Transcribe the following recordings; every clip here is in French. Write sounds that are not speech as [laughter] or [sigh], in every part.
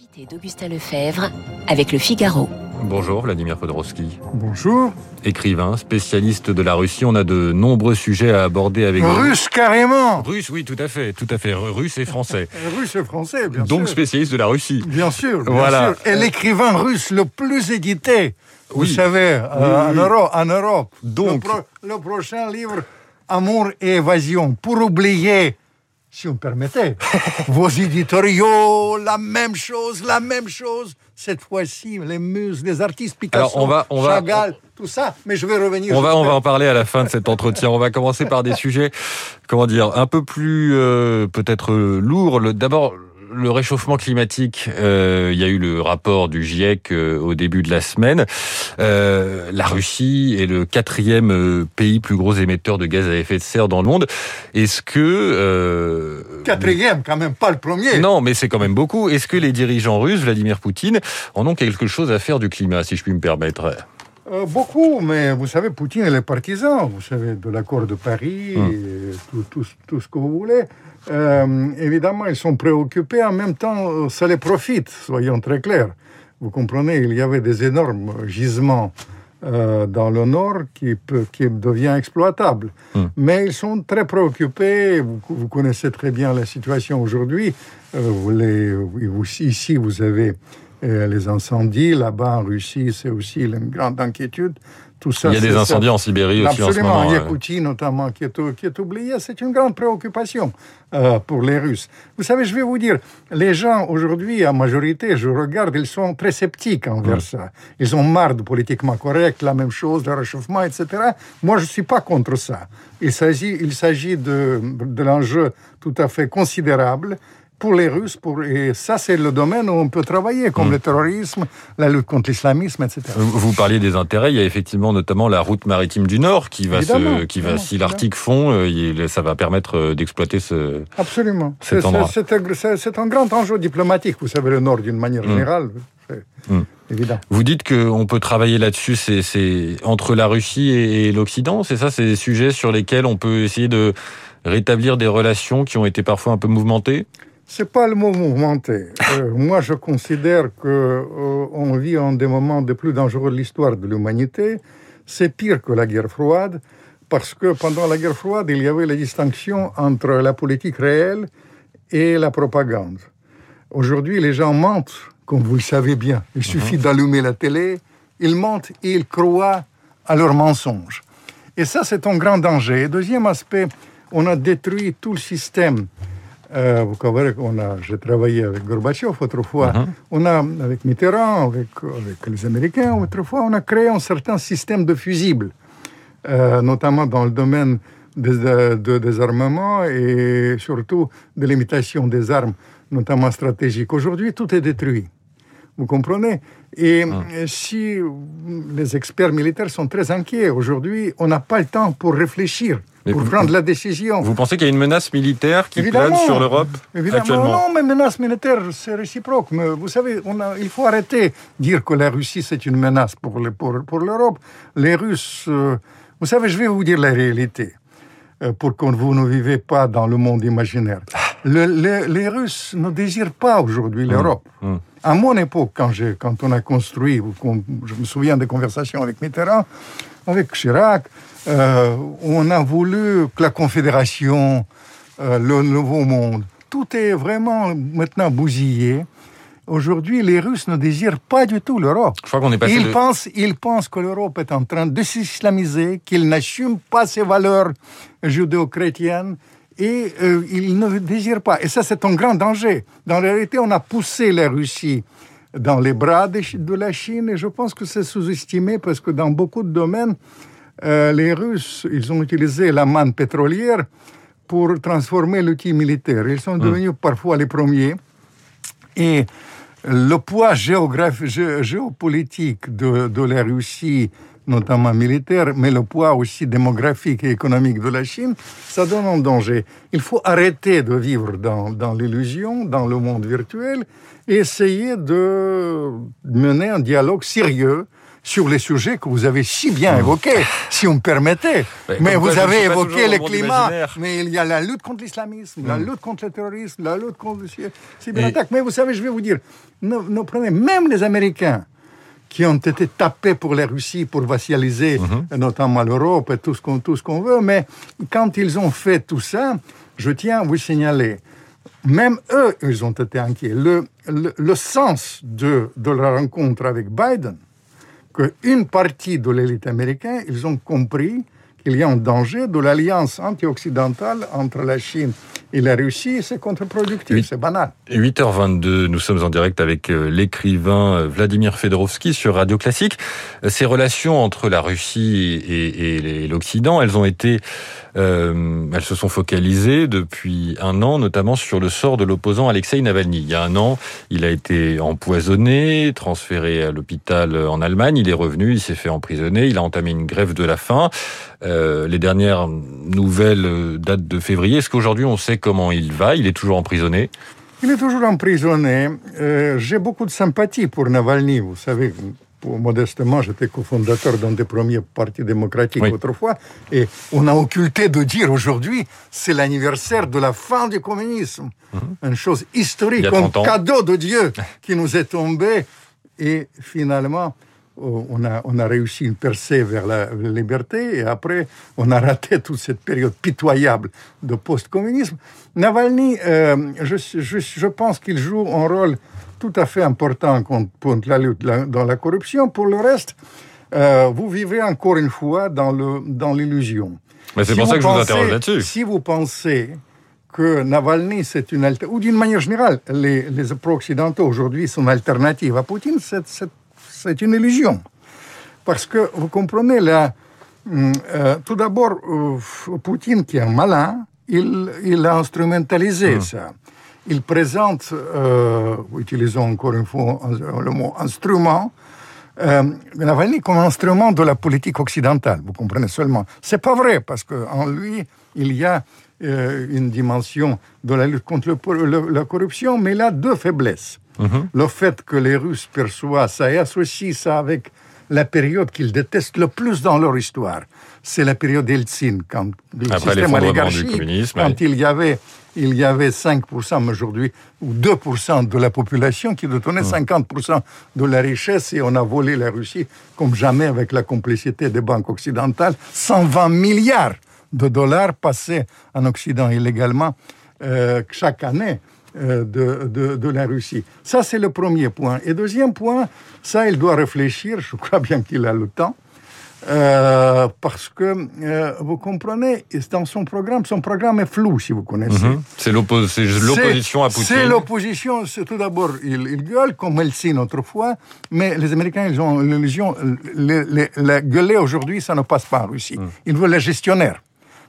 L'invité d'Augustin Lefebvre avec le Figaro. Bonjour Vladimir Podorowski. Bonjour. Écrivain, spécialiste de la Russie, on a de nombreux sujets à aborder avec vous. Russe carrément Russe, oui, tout à fait, tout à fait. Russe et français. [laughs] Russe et français, bien Donc sûr. spécialiste de la Russie. Bien sûr, bien Voilà. sûr. Et l'écrivain russe le plus édité, vous Oui. savez, euh, Oui, en, oui. Europe, en Europe. Donc- Le, pro- le prochain livre, Amour et évasion, pour oublier, si vous me permettez, [laughs] vos éditoriaux, la même chose, la même chose. Cette fois-ci, les muses, les artistes, Picasso, Alors, on va- on va- Chagall, tout ça. Mais je vais revenir. On va, on va en parler à la fin de cet entretien. On va commencer par des sujets, comment dire, un peu plus euh, peut-être euh, lourds. D'abord, le réchauffement climatique. euh, il y a eu le rapport du GIEC euh, au début de la semaine. Euh, la Russie est le quatrième euh, pays plus gros émetteur de gaz à effet de serre dans le monde. Est-ce que euh, Quatrième, quand même, pas le premier. non, mais c'est quand même beaucoup. Est-ce que les dirigeants russes, Vladimir Poutine, en ont quelque chose à faire du climat, si je puis me permettre? Euh, beaucoup, mais vous savez, Poutine est le partisan, vous savez, de l'accord de Paris, et tout, tout, tout ce que vous voulez. Euh, évidemment, ils sont préoccupés, en même temps, euh, ça les profite, soyons très clairs. Vous comprenez, il y avait des énormes gisements euh, dans le nord qui, peut, qui devient exploitable. Hum. Mais ils sont très préoccupés, vous, vous connaissez très bien la situation aujourd'hui. Euh, les- ici, vous avez les incendies, là-bas en Russie, c'est aussi une grande inquiétude. Tout ça, Il y a des incendies en Sibérie aussi en ce Absolument, moment. en euh. Yakoutie notamment, qui est, qui est c'est une grande préoccupation euh, pour les Russes. Vous savez, je vais vous dire, les gens aujourd'hui, en majorité, je regarde, ils sont très sceptiques envers ça. Ils ont marre de politiquement correct, la même chose, le réchauffement, etc. Moi, je ne suis pas contre ça. Il s'agit, il s'agit de, de l'enjeu tout à fait considérable pour les Russes, pour, et ça, c'est le domaine où on peut travailler, comme le terrorisme, la lutte contre l'islamisme, etc. Vous parliez des intérêts. Il y a effectivement notamment la route maritime du Nord qui va se, qui va, si l'Arctique fond, euh, ça va permettre euh, d'exploiter ce. Absolument. cet C'est- endroit. C'est c'est un, c'est- c'est un grand enjeu diplomatique, vous savez, le Nord d'une manière générale. C'est Mm. évident. Vous dites qu'on peut travailler là-dessus. C'est, c'est entre la Russie et, et l'Occident. C'est ça, c'est des sujets sur lesquels on peut essayer de rétablir des relations qui ont été parfois un peu mouvementées? C'est pas le mot mouvementé. Euh, [laughs] moi, je considère que euh, on vit en des moments de plus dangereux de l'histoire de l'humanité. C'est pire que la guerre froide, parce que pendant la guerre froide, il y avait la distinction entre la politique réelle et la propagande. Aujourd'hui, les gens mentent, comme vous le savez bien. Il suffit d'allumer la télé, ils mentent et ils croient à leurs mensonges. Et ça, c'est un grand danger. Deuxième aspect, on a détruit tout le système. Euh, vous savez a, j'ai travaillé avec Gorbatchev autrefois. On a, avec Mitterrand, avec, avec les Américains autrefois, on a créé un certain système de fusibles, euh, notamment dans le domaine des de, de désarmement et surtout de l'imitation des armes, notamment stratégiques. Aujourd'hui, tout est détruit. Vous comprenez? Et euh, si les experts militaires sont très inquiets aujourd'hui, on n'a pas le temps pour réfléchir, Mais pour vous- prendre la décision. Vous pensez qu'il y a une menace militaire qui Évidemment. plane sur l'Europe Évidemment, non, mais menace militaire, c'est réciproque. Mais vous savez, on a, il faut arrêter de dire que la Russie, c'est une menace pour, le- pour, pour l'Europe. Les Russes, euh, vous savez, je vais vous dire la réalité, euh, pour que vous ne vivez pas dans le monde imaginaire. Le- le- les Russes ne désirent pas aujourd'hui l'Europe. mmh. À mon époque, quand, quand on a construit, je me souviens des conversations avec Mitterrand, avec Chirac, euh, on a voulu que la Confédération, euh, le nouveau monde, tout est vraiment maintenant bousillé. Aujourd'hui, les Russes ne désirent pas du tout l'Europe. Je crois qu'on est passé Ils de- pensent, ils pensent que l'Europe est en train de s'islamiser, qu'il n'assume pas ses valeurs judéo-chrétiennes et euh, ils ne désirent pas. Et ça, c'est un grand danger. Dans la réalité, on a poussé la Russie dans les bras de la Chine et je pense que c'est sous-estimé parce que dans beaucoup de domaines, euh, les Russes, ils ont utilisé la manne pétrolière pour transformer l'outil militaire. Ils sont devenus parfois les premiers. Et le poids gé- géopolitique de, de la Russie, notamment militaire, mais le poids aussi démographique et économique de la Chine, ça donne un danger. Il faut arrêter de vivre dans, dans l'illusion, dans le monde virtuel, et essayer de mener un dialogue sérieux sur les sujets que vous avez si bien Mmh. évoqués, si on me permettait. Mais quoi, vous avez évoqué le climat, mais il y a la lutte contre l'islamisme, la Mm. lutte contre le terrorisme, la lutte contre le cy- cyberattaque. Mais vous savez, je vais vous dire, nos, nos premiers- même les Américains, qui ont été tapés pour la Russie pour vassaliser Mhm. notamment l'Europe et tout ce qu'on tout ce qu'on veut. Mais quand ils ont fait tout ça, je tiens à vous signaler, même eux, ils ont été inquiets. Le, le, le sens de, de la rencontre avec Biden, qu'une partie de l'élite américaine, ils ont compris qu'il y a un danger de l'alliance anti-occidentale entre la Chine et la Russie, c'est contre-productif, c'est banal. 8h22, nous sommes en direct avec euh, l'écrivain euh, Vladimir Fedorovski sur Radio Classique. Euh, Ces relations entre la Russie et, et les- l'Occident, elles ont été, euh, elles se sont focalisées depuis un an, notamment sur le sort de l'opposant Alexei Navalny. Il y a un an, il a été empoisonné, transféré à l'hôpital en Allemagne. Il est revenu, il s'est fait emprisonner, il a entamé une grève de la faim. Euh, les dernières nouvelles euh, datent de février. Est-ce qu'aujourd'hui on sait comment il va? Il est toujours emprisonné? Il est toujours emprisonné. Euh, J'ai beaucoup de sympathie pour Navalny. Vous savez, pour, modestement, j'étais cofondateur d'un des premiers partis démocratiques Oui. autrefois. Et on a occulté de dire aujourd'hui, c'est l'anniversaire de la fin du communisme. Une chose historique, Mhm. Un 30 ans. cadeau de Dieu [laughs] qui nous est tombé. Et finalement, on a, on a réussi une percée vers la liberté et après, on a raté [laughs] toute cette période pitoyable de post-communisme. Navalny, euh, je, je, je pense qu'il joue un rôle tout à fait important contre, contre la lutte la- dans la corruption. Pour le reste, euh, vous vivez encore une fois dans le- dans l'illusion. Mais c'est Si pour ça que je vous interroge là-dessus. Si vous pensez que Navalny, c'est une alternative, ou d'une manière générale, les, les pro-occidentaux aujourd'hui sont alternatives à Poutine, c'est- c'est c'est une illusion. Parce que vous comprenez, là, hum, euh, tout d'abord, euh, Poutine, qui est un malin, il, il a instrumentalisé ça. Il présente, euh, utilisons encore une fois le mot instrument, euh, Navalny comme instrument de la politique occidentale. Vous comprenez seulement. C'est pas vrai parce qu'en lui, il y a euh, une dimension de la lutte contre le- le- la corruption, mais il a deux faiblesses. Le fait que les Russes perçoivent ça et associent ça avec la période qu'ils détestent le plus dans leur histoire. C'est la période Eltsine, quand le Après système oligarchique, quand il y avait, il y avait 5% mais aujourd'hui, ou 2% de la population qui détenait 50% de la richesse et on a volé la Russie comme jamais avec la complicité des banques occidentales. 120 milliards de dollars passés en Occident illégalement euh, chaque année. Euh, de, de, de la Russie. Ça, c'est le premier point. Et deuxième point, ça, il doit réfléchir, je crois bien qu'il a le temps, euh, parce que, euh, vous comprenez, dans son programme, son programme est flou, si vous connaissez. Mhm. C'est l'oppo- c'est l'opposition à C'est- Poutine. C'est l'opposition. C'est tout d'abord, ils, ils gueulent comme Helsinki autrefois, mais les Américains, ils ont l'illusion, la gueuler aujourd'hui, ça ne passe pas en Russie. Mm. Ils veulent les gestionnaires,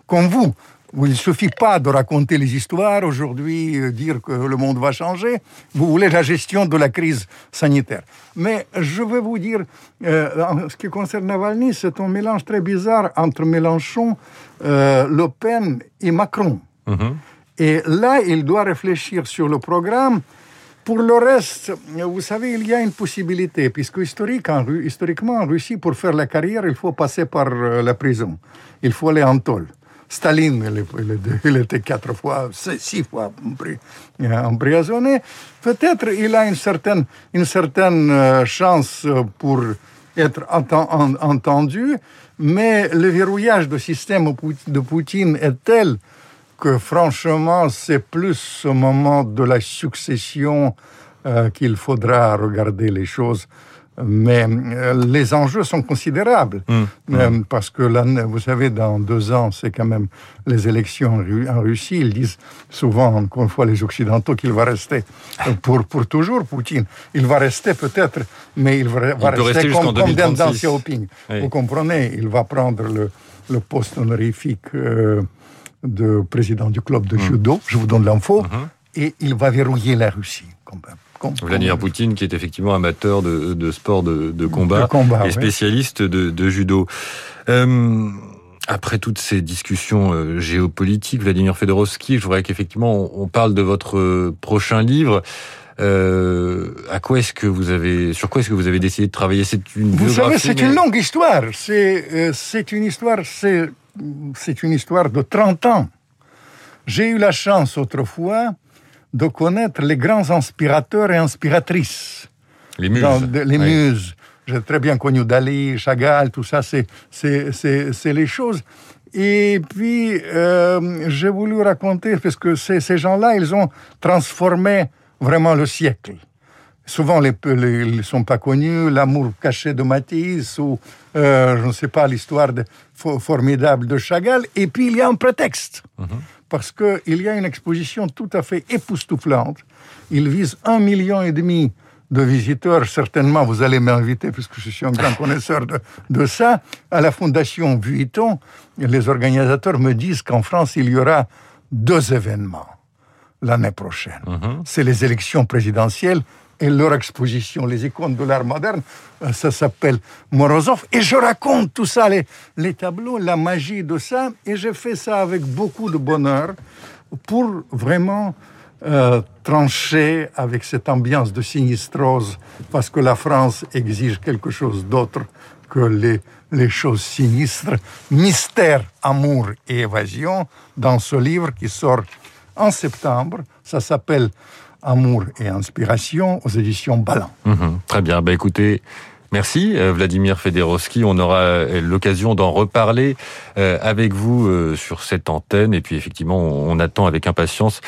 comme vous. Il ne suffit pas de raconter les histoires aujourd'hui, euh, dire que le monde va changer. Vous voulez la gestion de la crise sanitaire. Mais je vais vous dire, euh, en ce qui concerne Navalny, c'est un mélange très bizarre entre Mélenchon, euh, Le Pen et Macron. Mhm. Et là, il doit réfléchir sur le programme. Pour le reste, vous savez, il y a une possibilité, puisque historique, en Ru- historiquement, en Russie, pour faire la carrière, il faut passer par la prison. Il faut aller en tôle. Staline, il, était quatre fois, six fois euh, emprisonné. Peut-être il a une certaine, une certaine euh, chance euh, pour être enten- en- entendu, mais le verrouillage du système de Poutine est tel que franchement, c'est plus au moment de la succession qu'il faudra regarder les choses. Mais euh, les enjeux sont considérables. Mm. Euh, parce que, là, vous savez, dans deux ans, c'est quand même les élections en, Ru- en Russie. Ils disent souvent, encore une fois, les Occidentaux, qu'il va rester euh, pour, pour toujours, Poutine. Il va rester peut-être, mais il va, rester comme, comme Deng 2036. Xiaoping. Oui. Vous comprenez Il va prendre le, le poste honorifique euh, de président du club de Mm. judo, je vous donne l'info, Mhm. et il va verrouiller la Russie. Comme, comme- Vladimir Poutine, qui est effectivement amateur de, de sport de, de combat, De combat, et spécialiste de, de judo. Euh, après toutes ces discussions euh, géopolitiques, Vladimir Fedorovski, je voudrais qu'effectivement on, parle de votre euh, prochain livre. Euh, à quoi est-ce que vous avez, sur quoi est-ce que vous avez décidé de travailler? C'est une Vous savez, c'est une longue histoire. C'est, c'est une histoire, c'est, c'est une histoire de 30 ans. J'ai eu la chance autrefois de connaître les grands inspirateurs et inspiratrices. Les muses. les muses. J'ai très bien connu Dali, Chagall, tout ça, c'est, c'est, c'est, les choses. Et puis, euh, j'ai voulu raconter, parce que ces, ces gens-là, ils ont transformé vraiment le siècle. Souvent, les ne sont pas connus. L'amour caché de Matisse ou, euh, je ne sais pas, l'histoire formidable de Chagall. Et puis, il y a un prétexte. Mhm. Parce qu'il y a une exposition tout à fait époustouflante. Il vise un million et demi de visiteurs. Certainement, vous allez m'inviter, puisque je suis un grand [laughs] connaisseur de, de, ça. À la Fondation Vuitton, les organisateurs me disent qu'en France, il y aura deux événements l'année prochaine. Mhm. C'est les élections présidentielles et leur exposition, les icônes de l'art moderne, euh, ça s'appelle Morozov. Et je raconte tout ça, les, tableaux, la magie de ça, et je fais ça avec beaucoup de bonheur pour vraiment euh, trancher avec cette ambiance de sinistrose, parce que la France exige quelque chose d'autre que les choses sinistres. Mystère, amour et évasion, dans ce livre qui sort en septembre, ça s'appelle Amour et inspiration aux éditions Ballant. Mhm. très bien. Bah, écoutez, Merci euh, Vladimir Federowski. On aura euh, l'occasion d'en reparler euh, avec vous sur cette antenne. Et puis effectivement, on attend avec impatience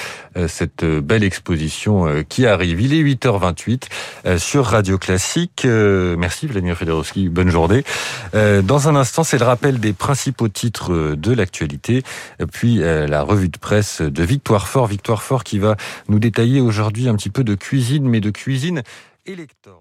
cette belle exposition qui arrive. Il est 8h28 sur Radio Classique. Merci Vladimir Federowski. Bonne journée. Dans un instant, c'est le rappel des principaux titres de l'actualité. Puis la revue de presse de Victoire Fort. Victoire Fort qui va nous détailler aujourd'hui un petit peu de cuisine, mais de cuisine électorale.